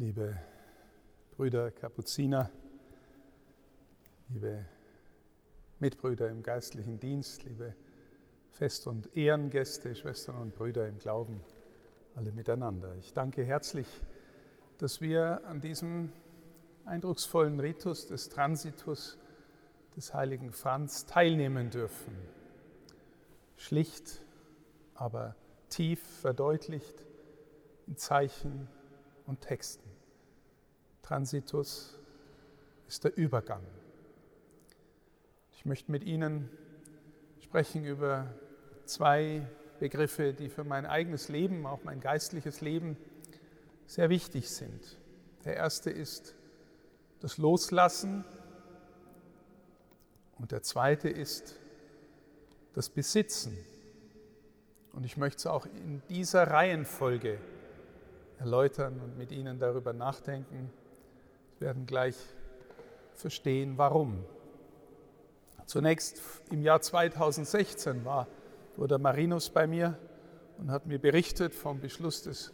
liebe Brüder Kapuziner, liebe Mitbrüder im geistlichen Dienst, liebe Fest- und Ehrengäste, Schwestern und Brüder im Glauben, alle miteinander. Ich danke herzlich, dass wir an diesem eindrucksvollen Ritus des Transitus des heiligen Franz teilnehmen dürfen. Schlicht, aber tief verdeutlicht in Zeichen und Texten. Transitus ist der Übergang. Ich möchte mit Ihnen sprechen über zwei Begriffe, die für mein eigenes Leben, auch mein geistliches Leben, sehr wichtig sind. Der erste ist das Loslassen und der zweite ist das Besitzen. Und ich möchte es auch in dieser Reihenfolge erläutern und mit Ihnen darüber nachdenken. Wir werden gleich verstehen, warum. Zunächst im Jahr 2016 war Bruder Marinus bei mir und hat mir berichtet vom Beschluss des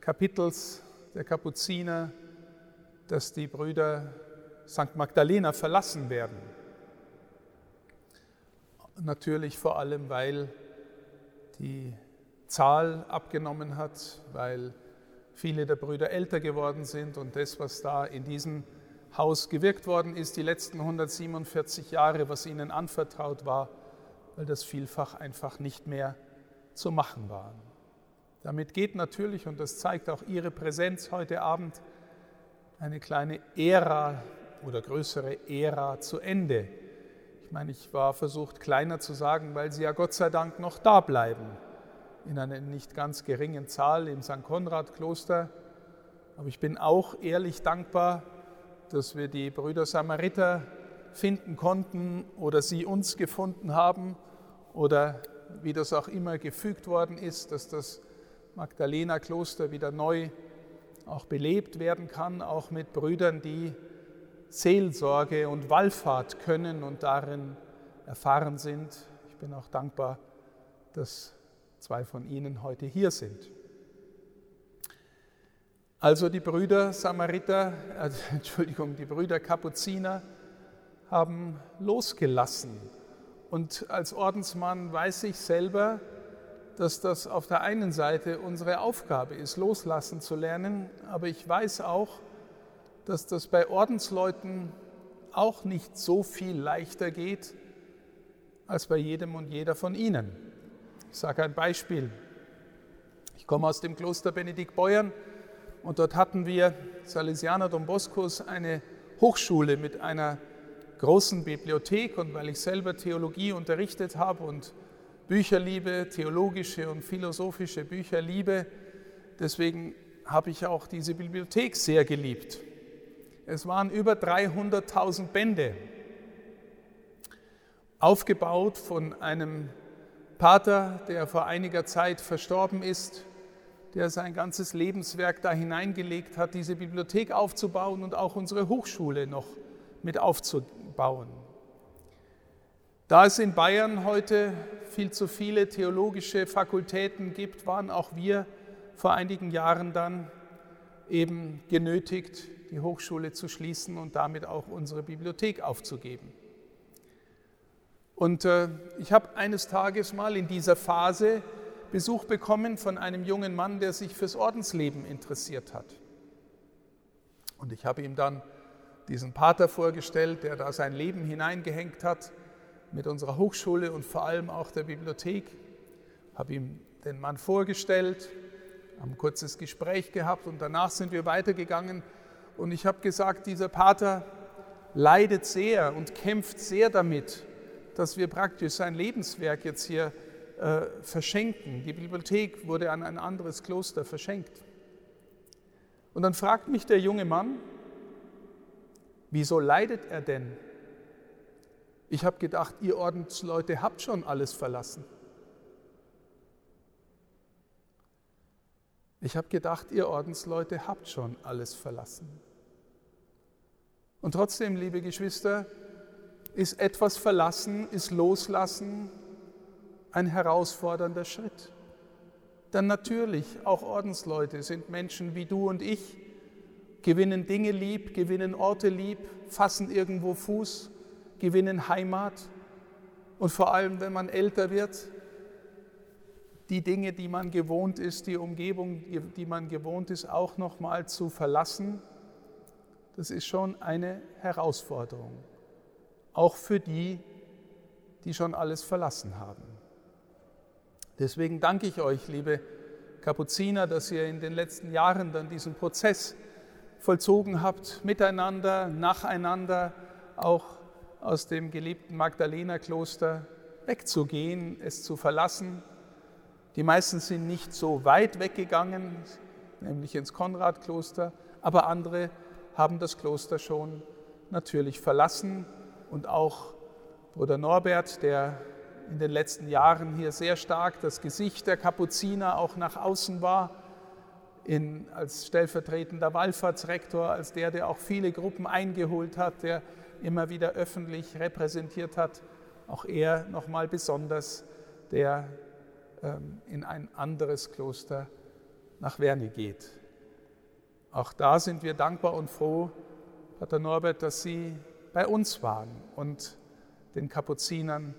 Kapitels der Kapuziner, dass die Brüder St. Magdalena verlassen werden. Natürlich vor allem, weil die Zahl abgenommen hat, weil viele der Brüder älter geworden sind und das, was da in diesem Haus gewirkt worden ist, die letzten 147 Jahre, was ihnen anvertraut war, weil das vielfach einfach nicht mehr zu machen war. Damit geht natürlich, und das zeigt auch Ihre Präsenz heute Abend, eine kleine Ära oder größere Ära zu Ende. Ich meine, ich war versucht, kleiner zu sagen, weil Sie ja Gott sei Dank noch da bleiben in einer nicht ganz geringen Zahl im St. Konrad-Kloster. Aber ich bin auch ehrlich dankbar, dass wir die Brüder Samariter finden konnten oder sie uns gefunden haben oder wie das auch immer gefügt worden ist, dass das Magdalena-Kloster wieder neu auch belebt werden kann, auch mit Brüdern, die Seelsorge und Wallfahrt können und darin erfahren sind. Ich bin auch dankbar, dass zwei von ihnen heute hier sind. Also die Brüder Samariter, äh, Entschuldigung, die Brüder Kapuziner haben losgelassen. Und als Ordensmann weiß ich selber, dass das auf der einen Seite unsere Aufgabe ist, loslassen zu lernen, aber ich weiß auch, dass das bei Ordensleuten auch nicht so viel leichter geht als bei jedem und jeder von ihnen. Ich sage ein Beispiel. Ich komme aus dem Kloster Benedikt Beuern und dort hatten wir Salesianer Don Boscos eine Hochschule mit einer großen Bibliothek und weil ich selber Theologie unterrichtet habe und Bücher liebe, theologische und philosophische Bücher liebe, deswegen habe ich auch diese Bibliothek sehr geliebt. Es waren über 300.000 Bände, aufgebaut von einem Pater, der vor einiger Zeit verstorben ist, der sein ganzes Lebenswerk da hineingelegt hat, diese Bibliothek aufzubauen und auch unsere Hochschule noch mit aufzubauen. Da es in Bayern heute viel zu viele theologische Fakultäten gibt, waren auch wir vor einigen Jahren dann eben genötigt, die Hochschule zu schließen und damit auch unsere Bibliothek aufzugeben. Und äh, ich habe eines Tages mal in dieser Phase Besuch bekommen von einem jungen Mann, der sich fürs Ordensleben interessiert hat. Und ich habe ihm dann diesen Pater vorgestellt, der da sein Leben hineingehängt hat mit unserer Hochschule und vor allem auch der Bibliothek. Habe ihm den Mann vorgestellt, haben ein kurzes Gespräch gehabt und danach sind wir weitergegangen. Und ich habe gesagt, dieser Pater leidet sehr und kämpft sehr damit, dass wir praktisch sein Lebenswerk jetzt hier äh, verschenken. Die Bibliothek wurde an ein anderes Kloster verschenkt. Und dann fragt mich der junge Mann, wieso leidet er denn? Ich habe gedacht, ihr Ordensleute habt schon alles verlassen. Ich habe gedacht, ihr Ordensleute habt schon alles verlassen. Und trotzdem, liebe Geschwister, ist etwas verlassen, ist loslassen ein herausfordernder Schritt. Dann natürlich, auch Ordensleute sind Menschen wie du und ich gewinnen Dinge lieb, gewinnen Orte lieb, fassen irgendwo Fuß, gewinnen Heimat. Und vor allem, wenn man älter wird, die Dinge, die man gewohnt ist, die Umgebung, die man gewohnt ist, auch nochmal zu verlassen, das ist schon eine Herausforderung. Auch für die, die schon alles verlassen haben. Deswegen danke ich euch, liebe Kapuziner, dass ihr in den letzten Jahren dann diesen Prozess vollzogen habt, miteinander, nacheinander, auch aus dem geliebten Magdalena-Kloster wegzugehen, es zu verlassen. Die meisten sind nicht so weit weggegangen, nämlich ins Konrad-Kloster, aber andere haben das Kloster schon natürlich verlassen und auch Bruder Norbert, der in den letzten Jahren hier sehr stark das Gesicht der Kapuziner auch nach außen war, in, als stellvertretender Wallfahrtsrektor, als der, der auch viele Gruppen eingeholt hat, der immer wieder öffentlich repräsentiert hat, auch er nochmal besonders, der ähm, in ein anderes Kloster nach Werne geht. Auch da sind wir dankbar und froh, Pater Norbert, dass Sie bei uns waren und den Kapuzinern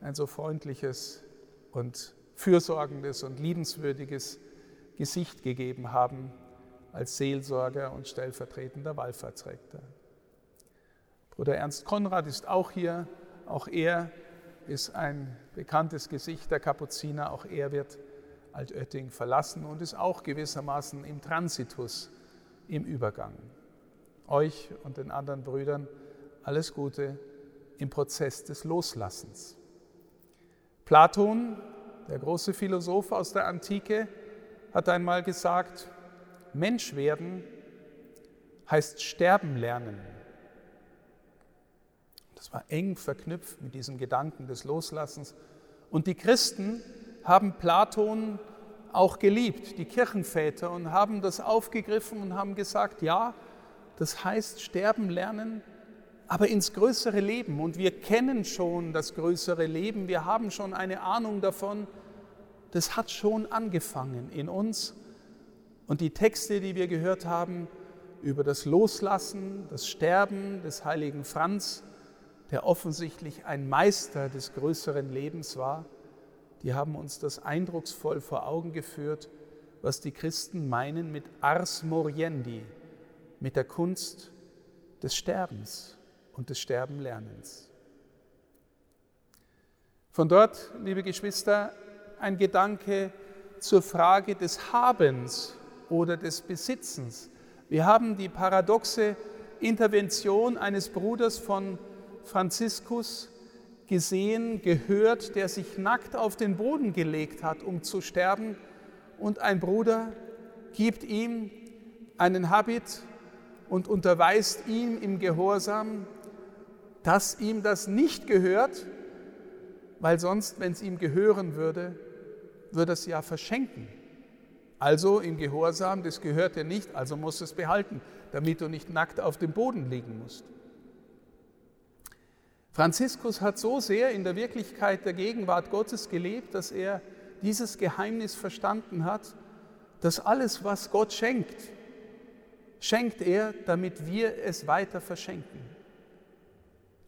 ein so freundliches und fürsorgendes und liebenswürdiges Gesicht gegeben haben als Seelsorger und stellvertretender Wallfahrtsrektor. Bruder Ernst Konrad ist auch hier. Auch er ist ein bekanntes Gesicht der Kapuziner. Auch er wird Altötting verlassen und ist auch gewissermaßen im Transitus, im Übergang. Euch und den anderen Brüdern alles Gute im Prozess des Loslassens. Platon, der große Philosoph aus der Antike, hat einmal gesagt, Mensch werden heißt sterben lernen. Das war eng verknüpft mit diesem Gedanken des Loslassens. Und die Christen haben Platon auch geliebt, die Kirchenväter, und haben das aufgegriffen und haben gesagt, ja, das heißt sterben lernen, aber ins größere Leben. Und wir kennen schon das größere Leben, wir haben schon eine Ahnung davon, das hat schon angefangen in uns. Und die Texte, die wir gehört haben über das Loslassen, das Sterben des heiligen Franz, der offensichtlich ein Meister des größeren Lebens war, die haben uns das eindrucksvoll vor Augen geführt, was die Christen meinen mit Ars Moriendi, mit der Kunst des Sterbens und des Sterbenlernens. Von dort, liebe Geschwister, ein Gedanke zur Frage des Habens oder des Besitzens. Wir haben die paradoxe Intervention eines Bruders von Franziskus gesehen, gehört, der sich nackt auf den Boden gelegt hat, um zu sterben, und ein Bruder gibt ihm einen Habit und unterweist ihn im Gehorsam, dass ihm das nicht gehört, weil sonst, wenn es ihm gehören würde, würde es ja verschenken. Also im Gehorsam, das gehört dir nicht, also musst du es behalten, damit du nicht nackt auf dem Boden liegen musst. Franziskus hat so sehr in der Wirklichkeit der Gegenwart Gottes gelebt, dass er dieses Geheimnis verstanden hat, dass alles, was Gott schenkt, schenkt er, damit wir es weiter verschenken.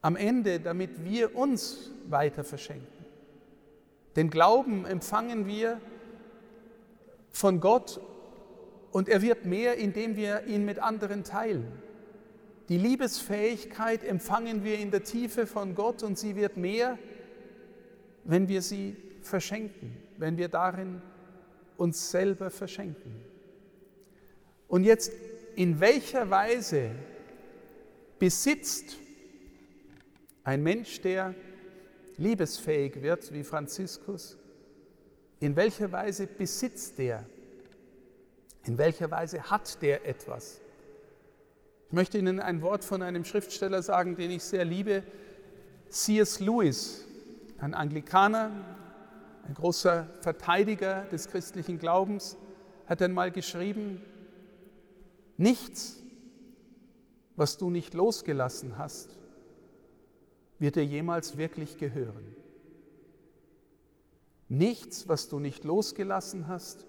Am Ende, damit wir uns weiter verschenken. Den Glauben empfangen wir von Gott und er wird mehr, indem wir ihn mit anderen teilen. Die Liebesfähigkeit empfangen wir in der Tiefe von Gott und sie wird mehr, wenn wir sie verschenken, wenn wir darin uns selber verschenken. Und jetzt, in welcher Weise besitzt ein Mensch, der liebesfähig wird wie Franziskus, in welcher Weise besitzt der? In welcher Weise hat der etwas? Ich möchte Ihnen ein Wort von einem Schriftsteller sagen, den ich sehr liebe, C.S. Lewis, ein Anglikaner, ein großer Verteidiger des christlichen Glaubens, hat einmal geschrieben, nichts, was du nicht losgelassen hast, wird dir jemals wirklich gehören. Nichts, was du nicht losgelassen hast,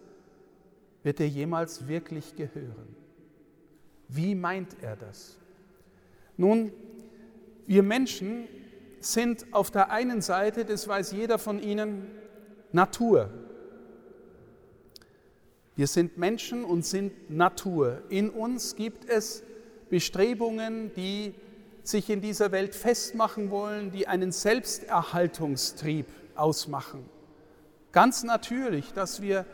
wird dir jemals wirklich gehören. Wie meint er das? Nun, wir Menschen sind auf der einen Seite, das weiß jeder von Ihnen, Natur. Wir sind Menschen und sind Natur. In uns gibt es Bestrebungen, die sich in dieser Welt festmachen wollen, die einen Selbsterhaltungstrieb ausmachen. Ganz natürlich, dass wir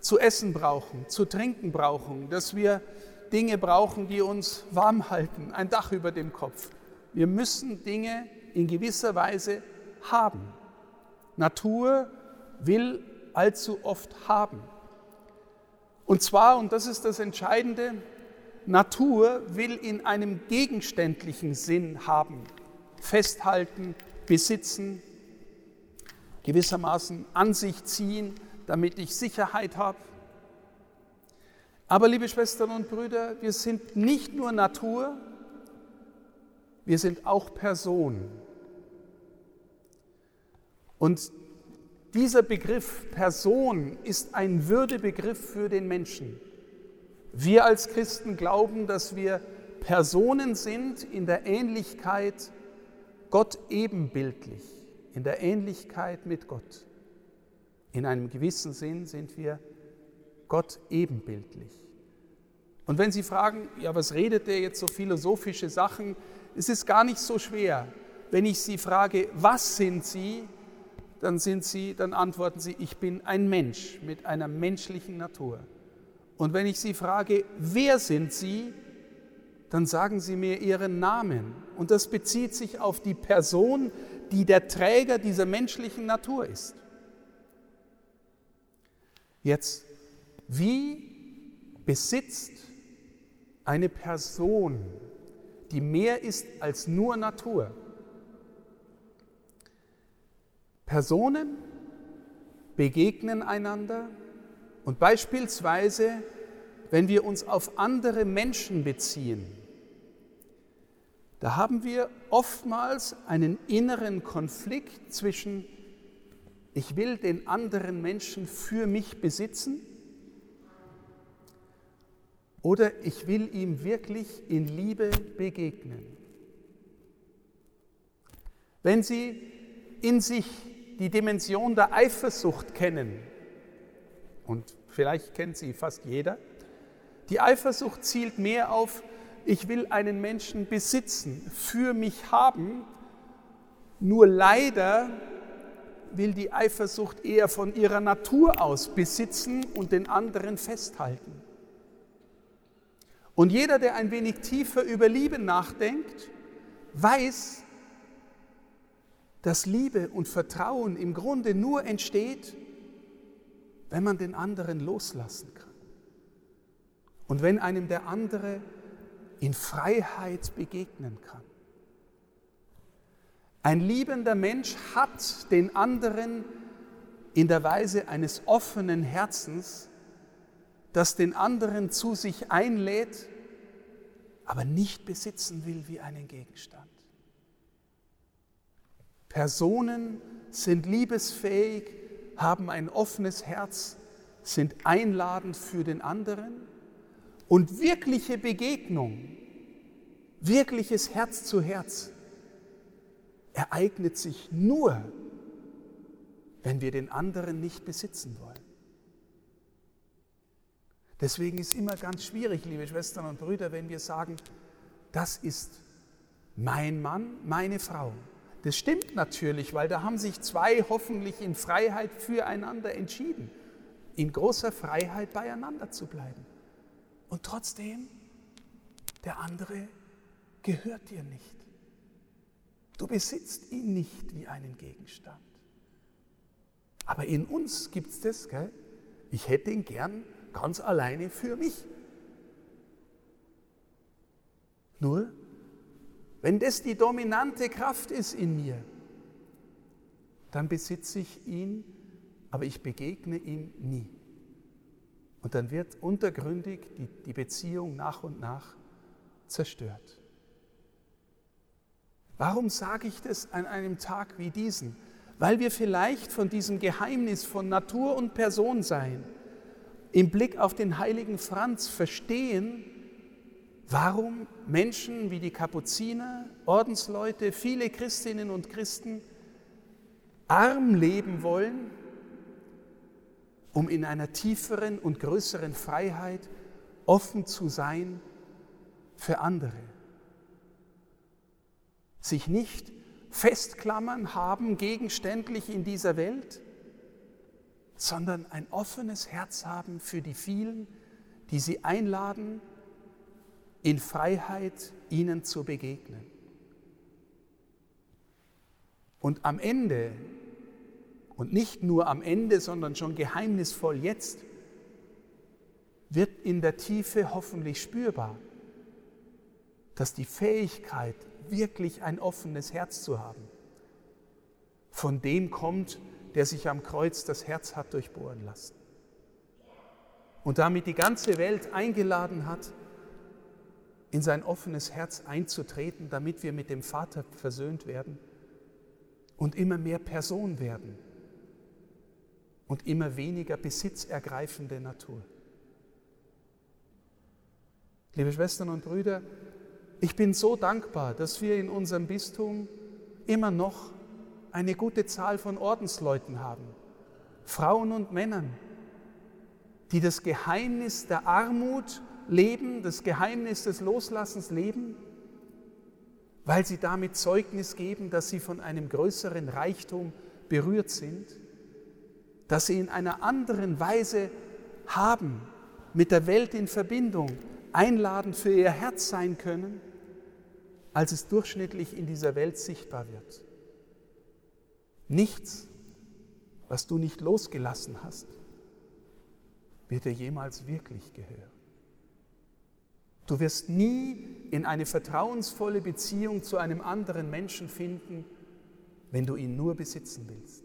zu essen brauchen, zu trinken brauchen, dass wir Dinge brauchen, die uns warm halten, ein Dach über dem Kopf. Wir müssen Dinge in gewisser Weise haben. Natur will allzu oft haben. Und zwar, und das ist das Entscheidende, Natur will in einem gegenständlichen Sinn haben, festhalten, besitzen, gewissermaßen an sich ziehen, damit ich Sicherheit habe. Aber liebe Schwestern und Brüder, wir sind nicht nur Natur, wir sind auch Person. Und dieser Begriff Person ist ein Würdebegriff für den Menschen. Wir als Christen glauben, dass wir Personen sind in der Ähnlichkeit Gott ebenbildlich, in der Ähnlichkeit mit Gott. In einem gewissen Sinn sind wir Gott ebenbildlich. Und wenn Sie fragen, ja, was redet der jetzt so philosophische Sachen? Es ist gar nicht so schwer. Wenn ich Sie frage, was sind Sie, dann sind Sie, dann antworten Sie, ich bin ein Mensch mit einer menschlichen Natur. Und wenn ich Sie frage, wer sind Sie, dann sagen Sie mir Ihren Namen. Und das bezieht sich auf die Person, die der Träger dieser menschlichen Natur ist. Jetzt, wie besitzt eine Person, die mehr ist als nur Natur? Personen begegnen einander, und beispielsweise, wenn wir uns auf andere Menschen beziehen, da haben wir oftmals einen inneren Konflikt zwischen, ich will den anderen Menschen für mich besitzen oder ich will ihm wirklich in Liebe begegnen. Wenn Sie in sich die Dimension der Eifersucht kennen, und vielleicht kennt sie fast jeder. Die Eifersucht zielt mehr auf, ich will einen Menschen besitzen, für mich haben. Nur leider will die Eifersucht eher von ihrer Natur aus besitzen und den anderen festhalten. Und jeder, der ein wenig tiefer über Liebe nachdenkt, weiß, dass Liebe und Vertrauen im Grunde nur entsteht, wenn man den anderen loslassen kann. Und wenn einem der andere in Freiheit begegnen kann. Ein liebender Mensch hat den anderen in der Weise eines offenen Herzens, das den anderen zu sich einlädt, aber nicht besitzen will wie einen Gegenstand. Personen sind liebesfähig, haben ein offenes Herz, sind einladend für den anderen und wirkliche Begegnung, wirkliches Herz zu Herz ereignet sich nur, wenn wir den anderen nicht besitzen wollen. Deswegen ist immer ganz schwierig, liebe Schwestern und Brüder, wenn wir sagen, das ist mein Mann, meine Frau. Das stimmt natürlich, weil da haben sich zwei hoffentlich in Freiheit füreinander entschieden, in großer Freiheit beieinander zu bleiben. Und trotzdem, der andere gehört dir nicht. Du besitzt ihn nicht wie einen Gegenstand. Aber in uns gibt es das, gell? ich hätte ihn gern ganz alleine für mich. Nur wenn das die dominante Kraft ist in mir, dann besitze ich ihn, aber ich begegne ihm nie. Und dann wird untergründig die, die Beziehung nach und nach zerstört. Warum sage ich das an einem Tag wie diesen? Weil wir vielleicht von diesem Geheimnis von Natur und Person sein im Blick auf den heiligen Franz verstehen, warum Menschen wie die Kapuziner, Ordensleute, viele Christinnen und Christen arm leben wollen, um in einer tieferen und größeren Freiheit offen zu sein für andere. Sich nicht festklammern haben gegenständlich in dieser Welt, sondern ein offenes Herz haben für die vielen, die sie einladen, in Freiheit ihnen zu begegnen. Und am Ende, und nicht nur am Ende, sondern schon geheimnisvoll jetzt, wird in der Tiefe hoffentlich spürbar, dass die Fähigkeit, wirklich ein offenes Herz zu haben, von dem kommt, der sich am Kreuz das Herz hat durchbohren lassen. Und damit die ganze Welt eingeladen hat, in sein offenes Herz einzutreten, damit wir mit dem Vater versöhnt werden und immer mehr Person werden und immer weniger besitzergreifende Natur. Liebe Schwestern und Brüder, ich bin so dankbar, dass wir in unserem Bistum immer noch eine gute Zahl von Ordensleuten haben, Frauen und Männern, die das Geheimnis der Armut leben, das Geheimnis des Loslassens leben, weil sie damit Zeugnis geben, dass sie von einem größeren Reichtum berührt sind, dass sie in einer anderen Weise haben, mit der Welt in Verbindung, einladend für ihr Herz sein können, als es durchschnittlich in dieser Welt sichtbar wird. Nichts, was du nicht losgelassen hast, wird dir jemals wirklich gehören. Du wirst nie in eine vertrauensvolle Beziehung zu einem anderen Menschen finden, wenn du ihn nur besitzen willst.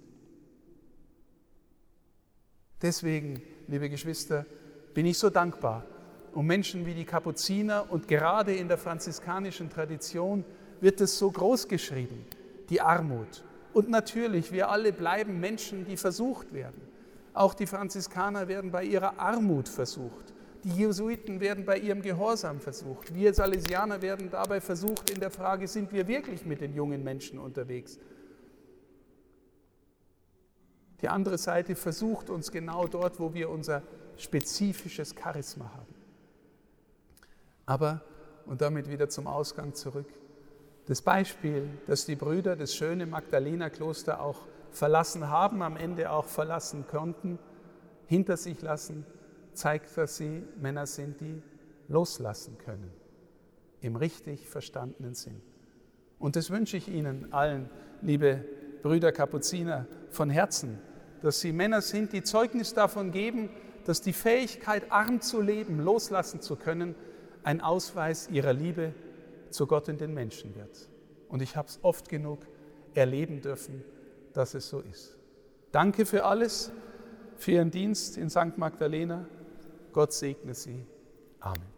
Deswegen, liebe Geschwister, bin ich so dankbar um Menschen wie die Kapuziner und gerade in der franziskanischen Tradition wird es so groß geschrieben, die Armut. Und natürlich, wir alle bleiben Menschen, die versucht werden. Auch die Franziskaner werden bei ihrer Armut versucht. Die Jesuiten werden bei ihrem Gehorsam versucht. Wir Salesianer werden dabei versucht in der Frage, sind wir wirklich mit den jungen Menschen unterwegs? Die andere Seite versucht uns genau dort, wo wir unser spezifisches Charisma haben. Aber, und damit wieder zum Ausgang zurück, das Beispiel, das die Brüder das schöne Magdalena-Kloster auch verlassen haben, am Ende auch verlassen konnten, hinter sich lassen, zeigt, dass sie Männer sind, die loslassen können, im richtig verstandenen Sinn. Und das wünsche ich Ihnen allen, liebe Brüder Kapuziner, von Herzen, dass Sie Männer sind, die Zeugnis davon geben, dass die Fähigkeit, arm zu leben, loslassen zu können, ein Ausweis ihrer Liebe zu Gott und den Menschen wird. Und ich habe es oft genug erleben dürfen, dass es so ist. Danke für alles, für Ihren Dienst in St. Magdalena. Gott segne Sie. Amen.